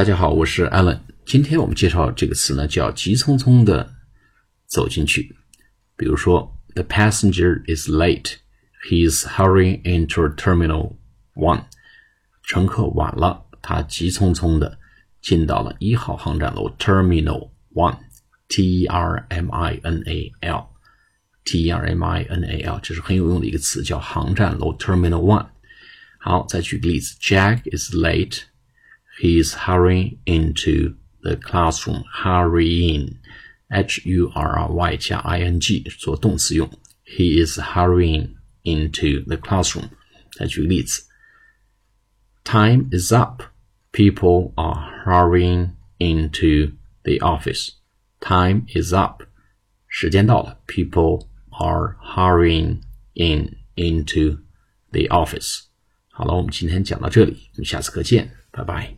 大家好，我是 Alan。今天我们介绍这个词呢，叫急匆匆的走进去。比如说，The passenger is late. He is hurrying into Terminal One. 乘客晚了，他急匆匆的进到了一号航站楼 Terminal One。T E R M I N A L。T E R M I N A L，这是很有用的一个词，叫航站楼 Terminal One。好，再举个例子，Jack is late. He is hurrying into the classroom. Hurrying, H-U-R-R-Y 加 I-N-G 做动词用。He is hurrying into the classroom. 再举个例子，Time is up. People are hurrying into the office. Time is up. 时间到了，People are hurrying in into the office. 好了，我们今天讲到这里，我们下次课见，拜拜。